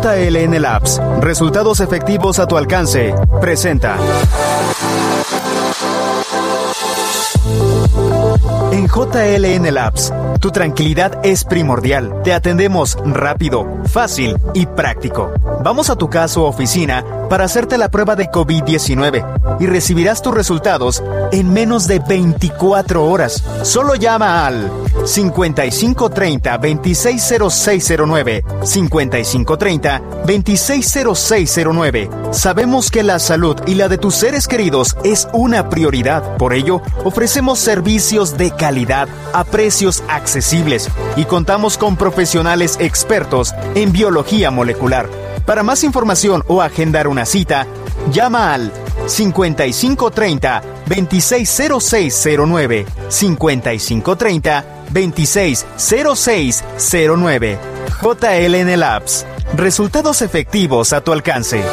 JLN Labs, resultados efectivos a tu alcance, presenta. En JLN Labs, tu tranquilidad es primordial. Te atendemos rápido, fácil y práctico. Vamos a tu casa o oficina para hacerte la prueba de COVID-19 y recibirás tus resultados en menos de 24 horas. Solo llama al 5530-260609. 5530-260609. Sabemos que la salud y la de tus seres queridos es una prioridad. Por ello, ofrecemos servicios de calidad a precios accesibles y contamos con profesionales expertos en biología molecular. Para más información o agendar una cita, llama al 5530 260609 5530 260609 JLN Labs. Resultados efectivos a tu alcance.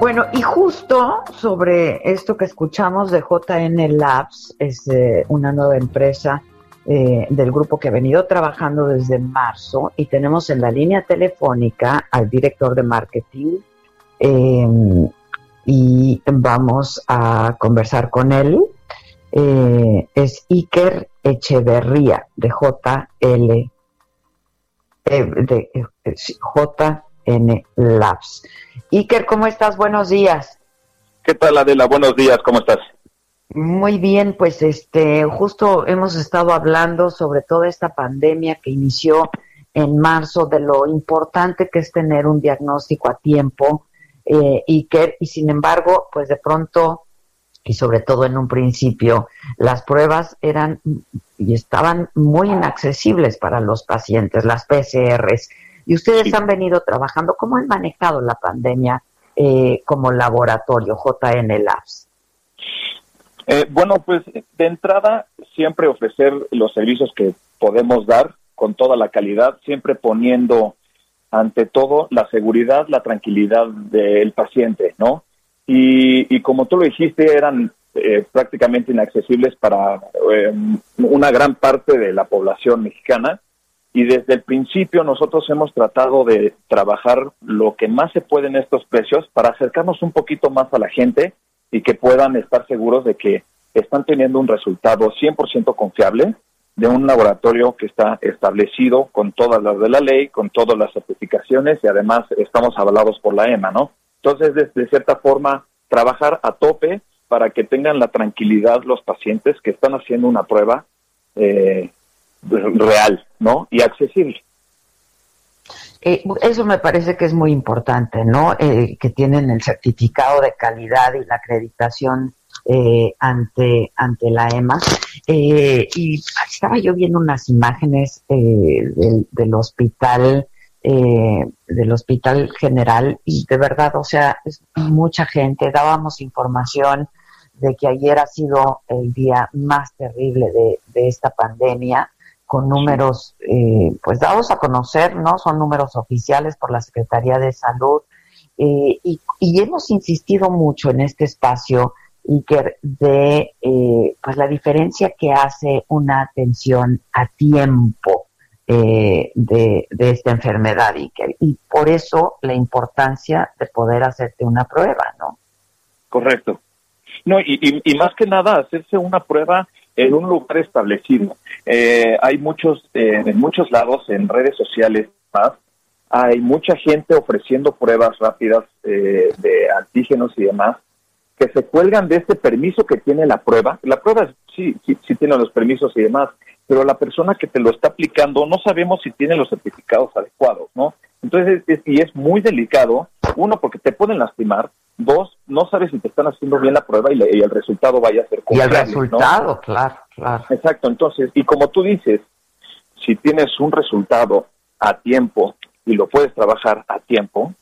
Bueno, y justo sobre esto que escuchamos de JN Labs, es eh, una nueva empresa eh, del grupo que ha venido trabajando desde marzo y tenemos en la línea telefónica al director de marketing eh, y vamos a conversar con él. Eh, es Iker Echeverría de JL eh, de JN Labs. Iker, ¿cómo estás? Buenos días. ¿Qué tal, Adela? Buenos días, ¿cómo estás? Muy bien, pues este, justo hemos estado hablando sobre toda esta pandemia que inició en marzo, de lo importante que es tener un diagnóstico a tiempo eh, y que, y sin embargo, pues de pronto y sobre todo en un principio, las pruebas eran y estaban muy inaccesibles para los pacientes, las PCRs. Y ustedes han venido trabajando, ¿cómo han manejado la pandemia eh, como laboratorio JN Labs? Eh, bueno, pues de entrada, siempre ofrecer los servicios que podemos dar con toda la calidad, siempre poniendo ante todo la seguridad, la tranquilidad del paciente, ¿no? Y, y como tú lo dijiste, eran eh, prácticamente inaccesibles para eh, una gran parte de la población mexicana. Y desde el principio nosotros hemos tratado de trabajar lo que más se puede en estos precios para acercarnos un poquito más a la gente y que puedan estar seguros de que están teniendo un resultado 100% confiable de un laboratorio que está establecido con todas las de la ley, con todas las certificaciones y además estamos avalados por la EMA, ¿no? Entonces, de, cierta forma, trabajar a tope para que tengan la tranquilidad los pacientes que están haciendo una prueba eh, real, ¿no? Y accesible. Eh, eso me parece que es muy importante, ¿no? Eh, que tienen el certificado de calidad y la acreditación eh, ante, ante la EMA. Eh, y estaba yo viendo unas imágenes eh, del, del, hospital, del hospital general, y de verdad, o sea, es mucha gente, dábamos información de que ayer ha sido el día más terrible de, de esta pandemia con números eh, pues dados a conocer, ¿no? Son números oficiales por la Secretaría de Salud eh, y, y, hemos insistido mucho en este espacio Iker de eh, pues la diferencia que hace una atención a tiempo de, de, esta enfermedad Iker y por eso la importancia de poder hacerte una prueba, ¿no? Correcto. No, y, y, y más que nada hacerse una prueba en un lugar establecido. Eh, hay muchos, eh, en muchos lados, en redes sociales más, hay mucha gente ofreciendo pruebas rápidas eh, de antígenos y demás que se cuelgan de este permiso que tiene la prueba. La prueba sí, sí, sí tiene los permisos y demás, pero la persona que te lo está aplicando no sabemos si tiene los certificados adecuados, ¿no? Entonces, es, y es muy delicado, uno, porque te pueden lastimar, dos, no sabes si te están haciendo bien la prueba y, el resultado vaya a ser Y el resultado, claro, claro. Exacto, entonces, y como tú dices, si tienes un resultado a tiempo y lo puedes trabajar a tiempo,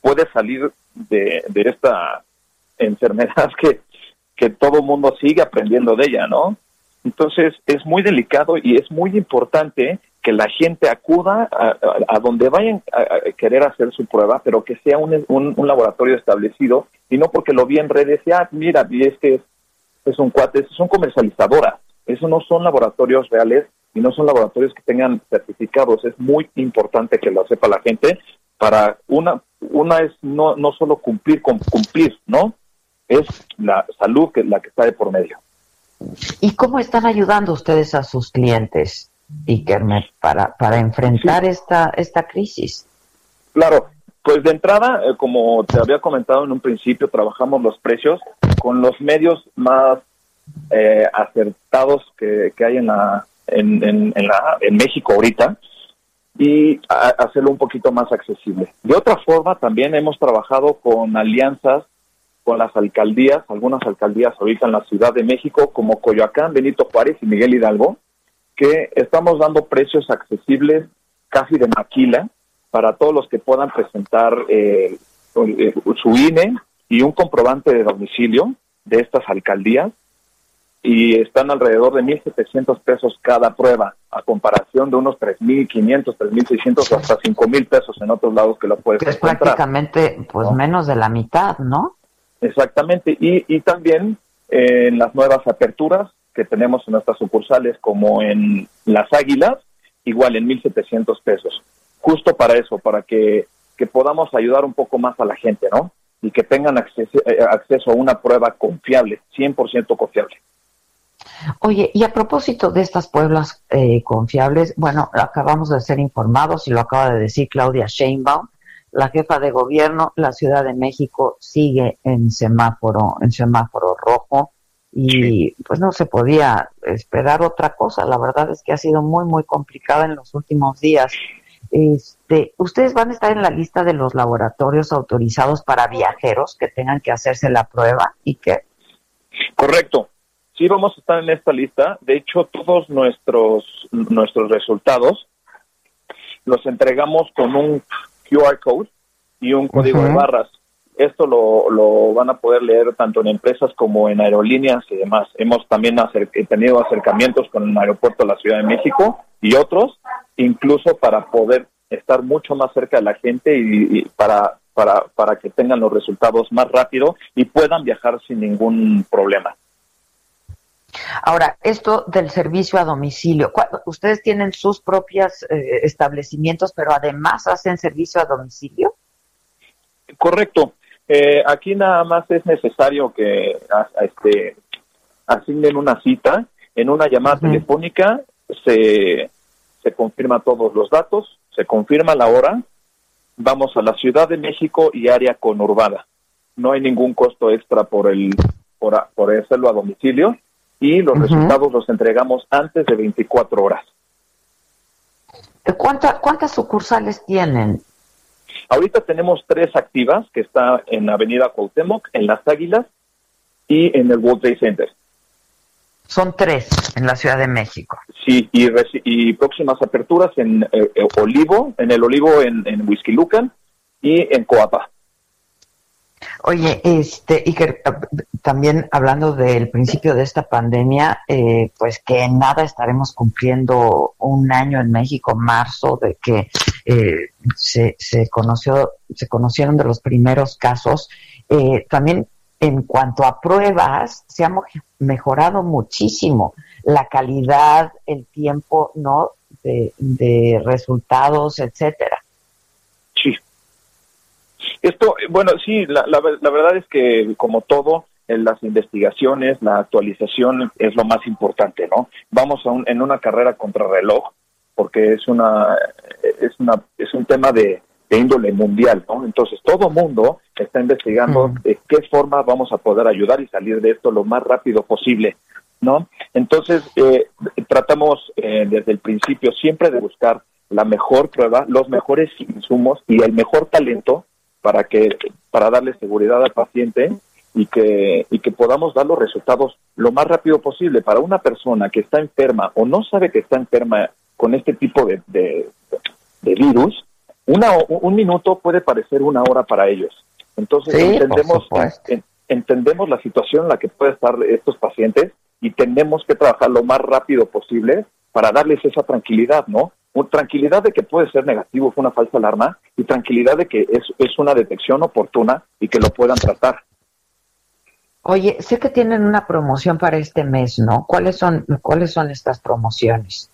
puedes salir de, de esta enfermedad que, que todo mundo sigue aprendiendo de ella, ¿no? Entonces es muy delicado y es muy importante que la gente acuda a, donde vayan a, querer hacer su prueba, pero que sea un, un, laboratorio establecido y no porque lo vi en redes y, ah, mira, y es que es, un cuate, son comercializadoras, eso no son laboratorios reales y no son laboratorios que tengan certificados. Es muy importante que lo sepa la gente para una, una es no, no solo cumplir con cumplir, ¿no? Es la salud que la que está de por medio. ¿Y cómo están ayudando ustedes a sus clientes, Ikermet, para, para enfrentar esta, esta crisis? Claro, pues de entrada, eh, como te había comentado en un principio, trabajamos los precios con los medios más eh, acertados que, hay en, la, en, en, la, en México ahorita y hacerlo un poquito más accesible. De otra forma, también hemos trabajado con alianzas con las alcaldías, algunas alcaldías ahorita en la Ciudad de México, como Coyoacán, Benito Juárez y Miguel Hidalgo, que estamos dando precios accesibles casi de maquila para todos los que puedan presentar eh, eh, su INE y un comprobante de domicilio de estas alcaldías. Y están alrededor de 1.700 pesos cada prueba, a comparación de unos 3.500, 3.600 o hasta 5.000 pesos en otros lados que lo puedes que es prácticamente pues menos de la mitad, ¿no? Exactamente, y, y también en las nuevas aperturas que tenemos en nuestras sucursales, como en Las Águilas, igual en 1.700 pesos. Justo para eso, para que, que, podamos ayudar un poco más a la gente, ¿no? Y que tengan acceso, eh, acceso a una prueba confiable, 100% confiable. Oye, y a propósito de estas pruebas eh, confiables, bueno, acabamos de ser informados y lo acaba de decir Claudia Sheinbaum, la jefa de gobierno, la Ciudad de México sigue en semáforo, en semáforo rojo y pues no se podía esperar otra cosa. La verdad es que ha sido muy muy complicada en los últimos días. Este, ustedes van a estar en la lista de los laboratorios autorizados para viajeros que tengan que hacerse la prueba y que Correcto. Sí vamos a estar en esta lista. De hecho, todos nuestros nuestros resultados los entregamos con un QR code y un código de barras. Esto lo, lo, van a poder leer tanto en empresas como en aerolíneas y demás. Hemos también tenido acercamientos con el aeropuerto de la Ciudad de México y otros, incluso para poder estar mucho más cerca de la gente y, para, para, para que tengan los resultados más rápido y puedan viajar sin ningún problema. Ahora, esto del servicio a domicilio, ustedes tienen sus propios eh, establecimientos, pero además hacen servicio a domicilio. Correcto. Eh, aquí nada más es necesario que este, asignen una cita. En una llamada telefónica se, se confirma todos los datos, se confirma la hora. Vamos a la Ciudad de México y área conurbada. No hay ningún costo extra por el por, por hacerlo a domicilio y los resultados los entregamos antes de 24 horas. ¿Cuántas sucursales tienen? Ahorita tenemos tres activas, que está en Avenida Cuauhtémoc, en Las Águilas y en el World Trade Center. Son tres en la Ciudad de México. Sí, y, próximas aperturas en eh, eh, Olivo, en el Olivo en, en Whisky Lucan y en Coapa. Oye, este, y que también hablando del principio de esta pandemia, eh, pues que en nada estaremos cumpliendo un año en México, marzo, de que eh, se, se conoció, se conocieron de los primeros casos. Eh, también en cuanto a pruebas, se ha mejorado muchísimo la calidad, el tiempo, ¿no? De, resultados, etcétera. Esto, bueno, sí, la, la, verdad es que como todo, en las investigaciones, la actualización es lo más importante, ¿no? Vamos a un, en una carrera contra reloj, porque es una, es una, es un tema de, índole mundial, ¿no? Entonces todo mundo está investigando de qué forma vamos a poder ayudar y salir de esto lo más rápido posible, ¿no? Entonces eh, tratamos eh, desde el principio siempre de buscar la mejor prueba, los mejores insumos y el mejor talento para que para darle seguridad al paciente y que y que podamos dar los resultados lo más rápido posible para una persona que está enferma o no sabe que está enferma con este tipo de, de, virus una un minuto puede parecer una hora para ellos entonces entendemos entendemos la situación en la que pueden estar estos pacientes y tenemos que trabajar lo más rápido posible para darles esa tranquilidad, ¿no? Tranquilidad de que puede ser negativo, fue una falsa alarma, y tranquilidad de que es, es una detección oportuna y que lo puedan tratar. Oye, sé que tienen una promoción para este mes, ¿no? ¿Cuáles son, cuáles son estas promociones?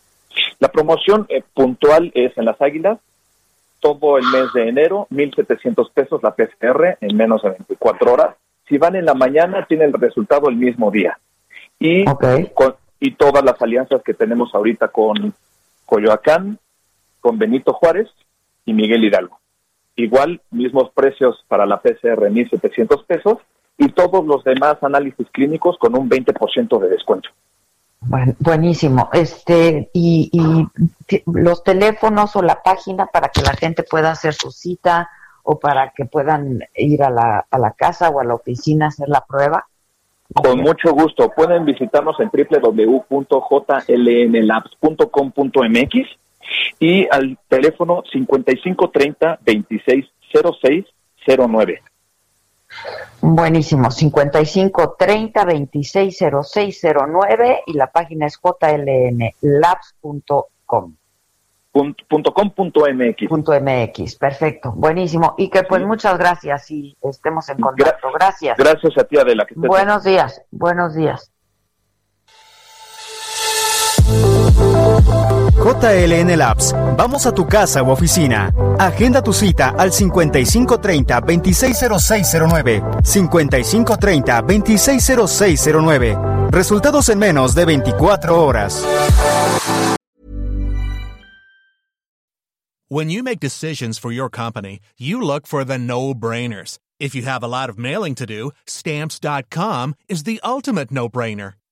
La promoción eh, puntual es en las Águilas, todo el mes de enero, 1.700 pesos la PCR en menos de 24 horas. Si van en la mañana, tiene el resultado el mismo día. Y, y todas las alianzas que tenemos ahorita con Coyoacán, con Benito Juárez y Miguel Hidalgo. Igual, mismos precios para la PCR, 1.700 pesos, y todos los demás análisis clínicos con un 20% de descuento. Buenísimo. Este y, y, los teléfonos o la página para que la gente pueda hacer su cita o para que puedan ir a la, a la casa o a la oficina a hacer la prueba. Con mucho gusto. Pueden visitarnos en www.jlnlabs.com.mx y al teléfono 5530 260609. Buenísimo, 55 30 26 0609 y la página es jlnlabs.com. Punto com punto mx. Punto mx, perfecto, buenísimo. Y que pues muchas gracias y estemos en contacto. Gracias. Gracias a ti, Adela. buenos días, buenos días. JLN Labs, vamos a tu casa u oficina. Agenda tu cita al 5530-260609. 5530-260609. Resultados en menos de 24 horas. When you make decisions for your company, you look for the no-brainers. If you have a lot of mailing to do, stamps.com is the ultimate no-brainer.